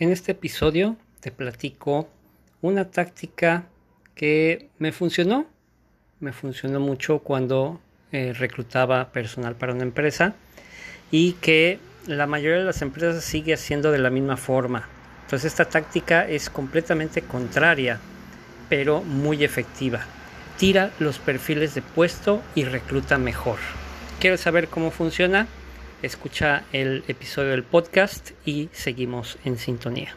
En este episodio te platico una táctica que me funcionó. Me funcionó mucho cuando eh, reclutaba personal para una empresa y que la mayoría de las empresas sigue haciendo de la misma forma. Entonces esta táctica es completamente contraria, pero muy efectiva. Tira los perfiles de puesto y recluta mejor. ¿Quieres saber cómo funciona? Escucha el episodio del podcast y seguimos en sintonía.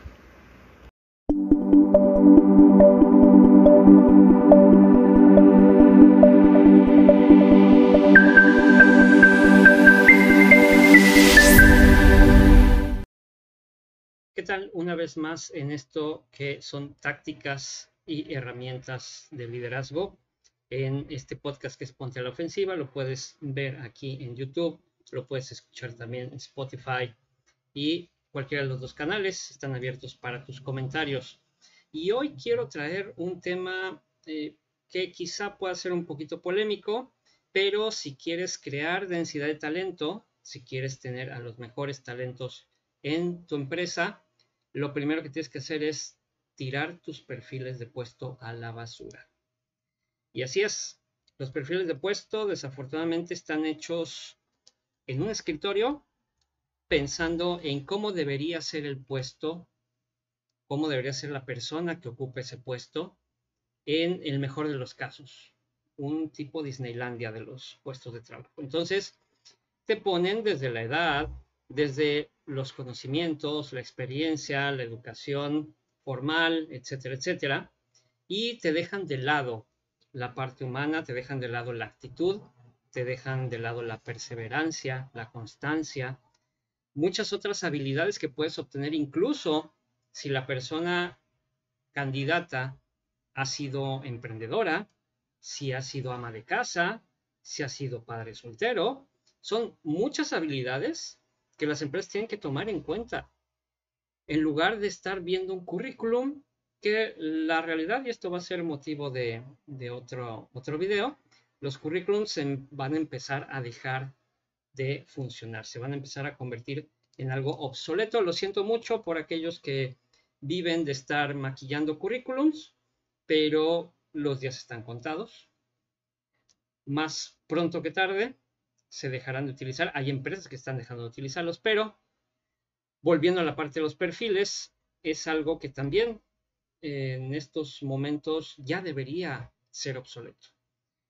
¿Qué tal? Una vez más en esto que son tácticas y herramientas de liderazgo. En este podcast que es Ponte a la Ofensiva, lo puedes ver aquí en YouTube lo puedes escuchar también en Spotify y cualquiera de los dos canales están abiertos para tus comentarios. Y hoy quiero traer un tema eh, que quizá pueda ser un poquito polémico, pero si quieres crear densidad de talento, si quieres tener a los mejores talentos en tu empresa, lo primero que tienes que hacer es tirar tus perfiles de puesto a la basura. Y así es, los perfiles de puesto desafortunadamente están hechos en un escritorio pensando en cómo debería ser el puesto, cómo debería ser la persona que ocupe ese puesto, en el mejor de los casos, un tipo Disneylandia de los puestos de trabajo. Entonces, te ponen desde la edad, desde los conocimientos, la experiencia, la educación formal, etcétera, etcétera, y te dejan de lado la parte humana, te dejan de lado la actitud, te dejan de lado la perseverancia, la constancia, muchas otras habilidades que puedes obtener incluso si la persona candidata ha sido emprendedora, si ha sido ama de casa, si ha sido padre soltero. Son muchas habilidades que las empresas tienen que tomar en cuenta. En lugar de estar viendo un currículum que la realidad, y esto va a ser motivo de, de otro, otro video, los currículums van a empezar a dejar de funcionar, se van a empezar a convertir en algo obsoleto. Lo siento mucho por aquellos que viven de estar maquillando currículums, pero los días están contados. Más pronto que tarde se dejarán de utilizar. Hay empresas que están dejando de utilizarlos, pero volviendo a la parte de los perfiles, es algo que también en estos momentos ya debería ser obsoleto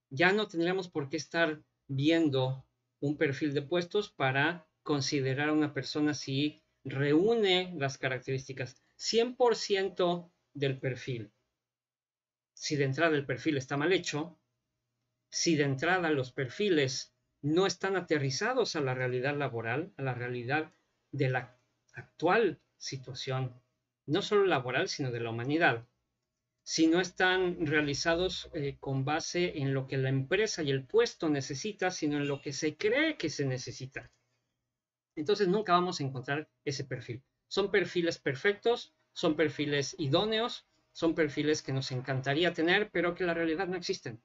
ya no tendríamos por qué estar viendo un perfil de puestos para considerar a una persona si reúne las características 100% del perfil. Si de entrada el perfil está mal hecho, si de entrada los perfiles no están aterrizados a la realidad laboral, a la realidad de la actual situación, no solo laboral, sino de la humanidad, si no están realizados eh, con base en lo que la empresa y el puesto necesita, sino en lo que se cree que se necesita. Entonces nunca vamos a encontrar ese perfil. Son perfiles perfectos, son perfiles idóneos, son perfiles que nos encantaría tener, pero que la realidad no existen.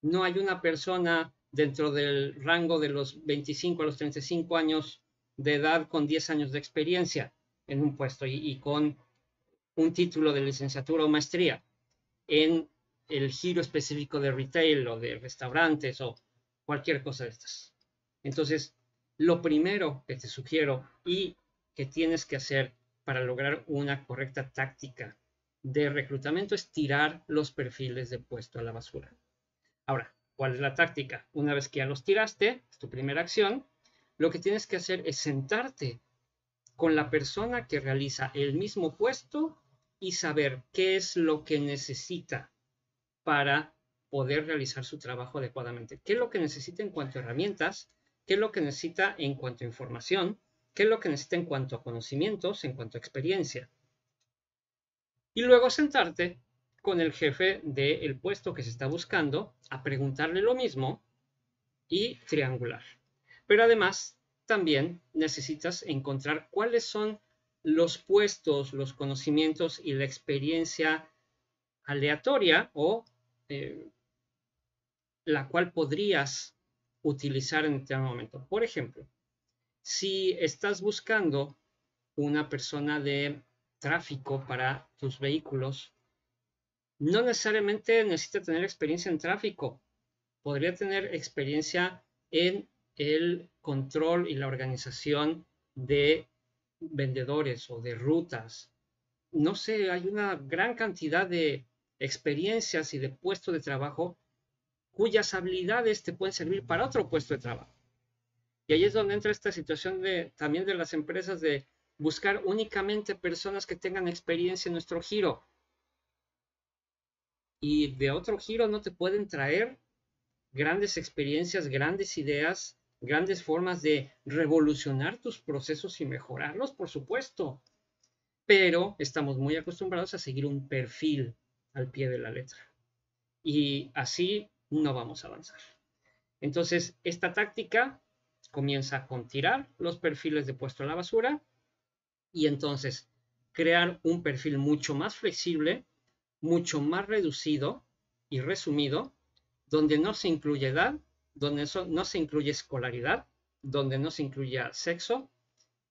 No hay una persona dentro del rango de los 25 a los 35 años de edad con 10 años de experiencia en un puesto y con un título de licenciatura o maestría en el giro específico de retail o de restaurantes o cualquier cosa de estas. Entonces, lo primero que te sugiero y que tienes que hacer para lograr una correcta táctica de reclutamiento es tirar los perfiles de puesto a la basura. Ahora, ¿cuál es la táctica? Una vez que ya los tiraste, es tu primera acción, lo que tienes que hacer es sentarte con la persona que realiza el mismo puesto y saber qué es lo que necesita para poder realizar su trabajo adecuadamente. ¿Qué es lo que necesita en cuanto a herramientas? ¿Qué es lo que necesita en cuanto a información? ¿Qué es lo que necesita en cuanto a conocimientos, en cuanto a experiencia? Y luego sentarte con el jefe del puesto que se está buscando a preguntarle lo mismo y triangular. Pero además, también necesitas encontrar cuáles son los puestos, los conocimientos y la experiencia aleatoria o eh, la cual podrías utilizar en determinado momento. Por ejemplo, si estás buscando una persona de tráfico para tus vehículos, no necesariamente necesita tener experiencia en tráfico. Podría tener experiencia en el control y la organización de vendedores o de rutas. No sé, hay una gran cantidad de experiencias y de puestos de trabajo cuyas habilidades te pueden servir para otro puesto de trabajo. Y ahí es donde entra esta situación de, también de las empresas de buscar únicamente personas que tengan experiencia en nuestro giro. Y de otro giro no te pueden traer grandes experiencias, grandes ideas, grandes formas de revolucionar tus procesos y mejorarlos, por supuesto. Pero estamos muy acostumbrados a seguir un perfil al pie de la letra. Y así no vamos a avanzar. Entonces, esta táctica comienza con tirar los perfiles de puesto a la basura y entonces crear un perfil mucho más flexible, mucho más reducido y resumido, donde no se incluye edad, donde no se incluye escolaridad, donde no se incluya sexo,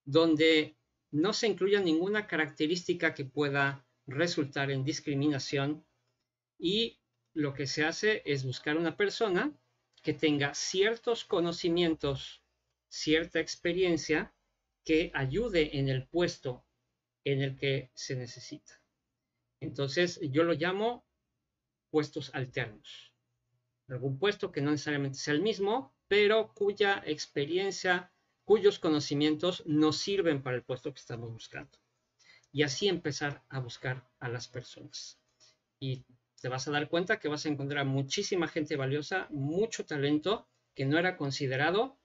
donde no se incluya ninguna característica que pueda resultar en discriminación y lo que se hace es buscar una persona que tenga ciertos conocimientos, cierta experiencia que ayude en el puesto en el que se necesita. Entonces, yo lo llamo puestos alternos. Algún puesto que no necesariamente sea el mismo, pero cuya experiencia, cuyos conocimientos nos sirven para el puesto que estamos buscando. Y así empezar a buscar a las personas. Y te vas a dar cuenta que vas a encontrar muchísima gente valiosa, mucho talento que no era considerado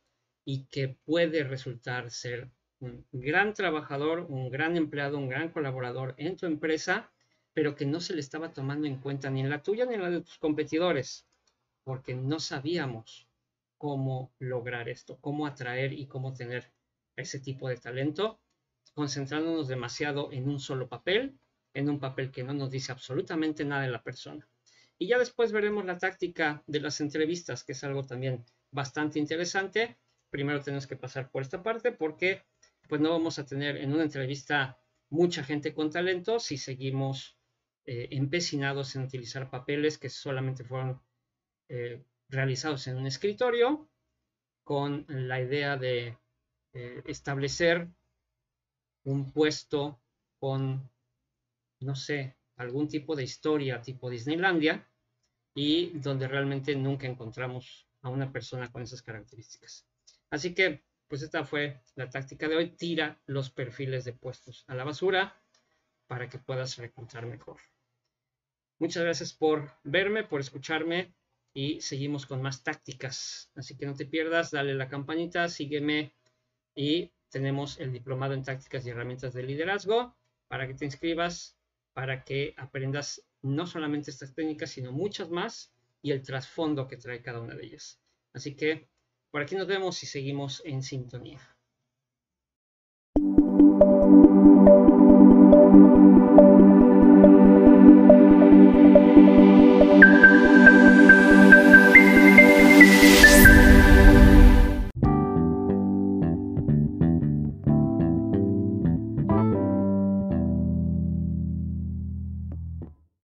y que puede resultar ser un gran trabajador, un gran empleado, un gran colaborador en tu empresa, pero que no se le estaba tomando en cuenta ni en la tuya ni en la de tus competidores, porque no sabíamos cómo lograr esto, cómo atraer y cómo tener ese tipo de talento, concentrándonos demasiado en un solo papel en un papel que no nos dice absolutamente nada de la persona. Y ya después veremos la táctica de las entrevistas, que es algo también bastante interesante. Primero tenemos que pasar por esta parte porque pues no vamos a tener en una entrevista mucha gente con talento si seguimos eh, empecinados en utilizar papeles que solamente fueron eh, realizados en un escritorio con la idea de eh, establecer un puesto con no sé, algún tipo de historia tipo Disneylandia y donde realmente nunca encontramos a una persona con esas características. Así que, pues esta fue la táctica de hoy. Tira los perfiles de puestos a la basura para que puedas reclutar mejor. Muchas gracias por verme, por escucharme y seguimos con más tácticas. Así que no te pierdas, dale la campanita, sígueme y tenemos el diplomado en tácticas y herramientas de liderazgo para que te inscribas para que aprendas no solamente estas técnicas, sino muchas más y el trasfondo que trae cada una de ellas. Así que por aquí nos vemos y seguimos en sintonía.